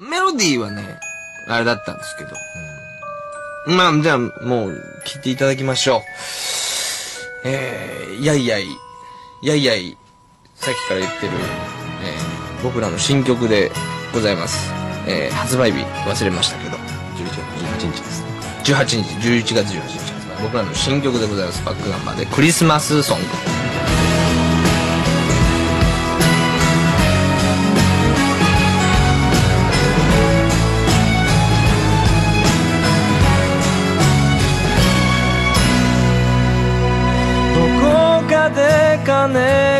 メロディーはね、あれだったんですけど。まあ、じゃあ、もう、聞いていただきましょう。えー、やいやい、やいやい、さっきから言ってる、えー、僕らの新曲でございます。えー、発売日忘れましたけど、11月18日ですね。18日、11月18日発売。僕らの新曲でございます。バックナンバーで、クリスマスソング。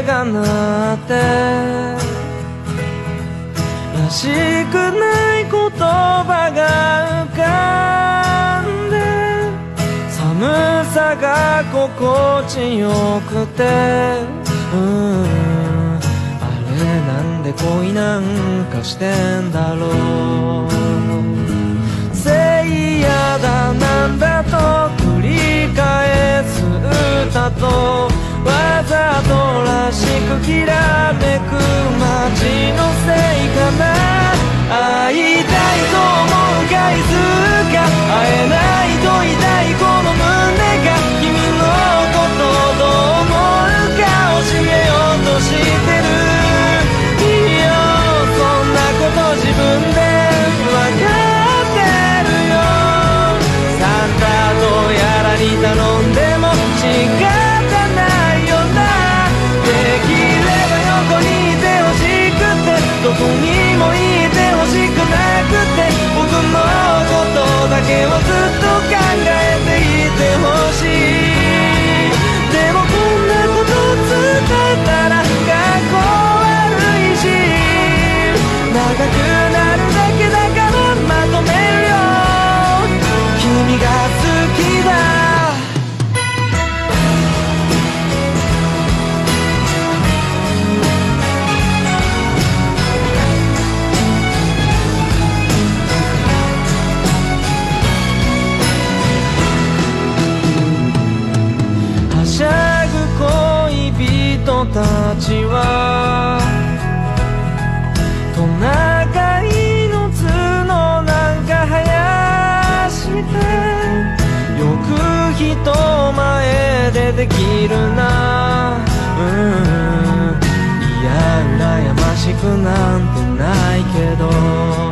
が鳴って。らしくない言葉が浮かんで。寒さが心地よくて。うん。あれなんで恋なんかしてんだろう。せいやだなんだと繰り返す歌としくきらめく街のできるな。うん。いや羨ましくなんてないけど。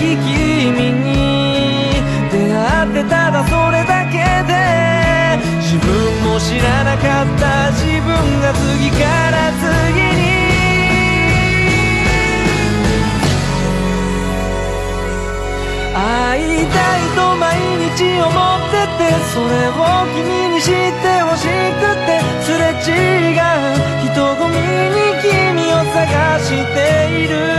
の時君に出会ってただそれだけで自分も知らなかった自分が次から次に会いたいと毎日思っててそれを君に知ってほしくてすれ違う人混みに君を探している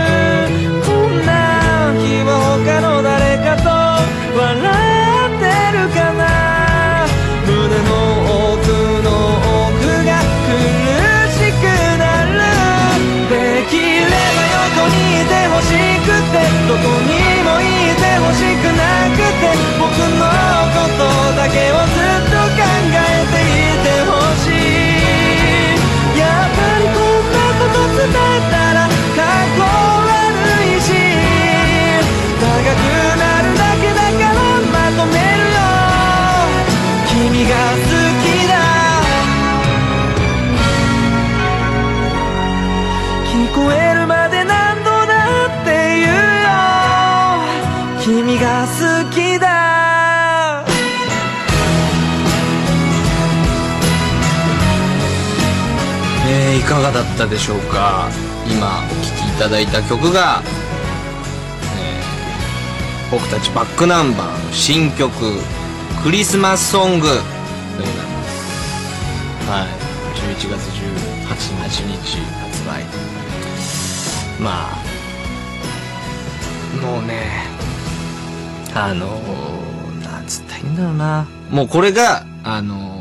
いかがだったでしょうか？今お聴きいただいた曲が、えー、僕たちバックナンバーの新曲「クリスマスソング」でございます。はい。11月18日発売。まあもうねあのー、なんつったらいいんだろうな。もうこれがあのー